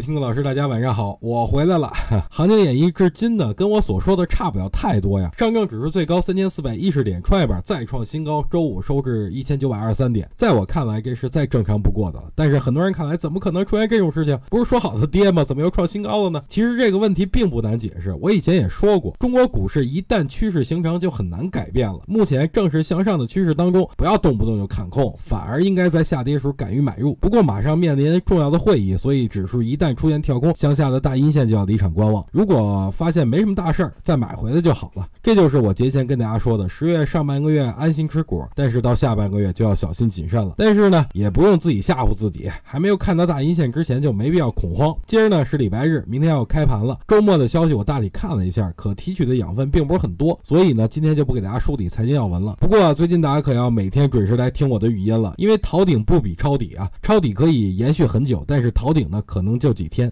听众老师，大家晚上好，我回来了。行情演绎至今呢，跟我所说的差不了太多呀。上证指数最高三千四百一十点，创业板再创新高，周五收至一千九百二十三点。在我看来，这是再正常不过的了。但是很多人看来，怎么可能出现这种事情？不是说好的跌吗？怎么又创新高了呢？其实这个问题并不难解释。我以前也说过，中国股市一旦趋势形成，就很难改变了。目前正是向上的趋势当中，不要动不动就看空，反而应该在下跌时候敢于买入。不过马上面临重要的会议，所以指数一旦出现跳空向下的大阴线，就要离场观望。如果发现没什么大事儿，再买回来就好了。这就是我节前跟大家说的，十月上半个月安心吃股，但是到下半个月就要小心谨慎了。但是呢，也不用自己吓唬自己，还没有看到大阴线之前就没必要恐慌。今儿呢是礼拜日，明天要开盘了。周末的消息我大体看了一下，可提取的养分并不是很多，所以呢今天就不给大家梳理财经要闻了。不过最近大家可要每天准时来听我的语音了，因为逃顶不比抄底啊，抄底可以延续很久，但是逃顶呢可能就几天。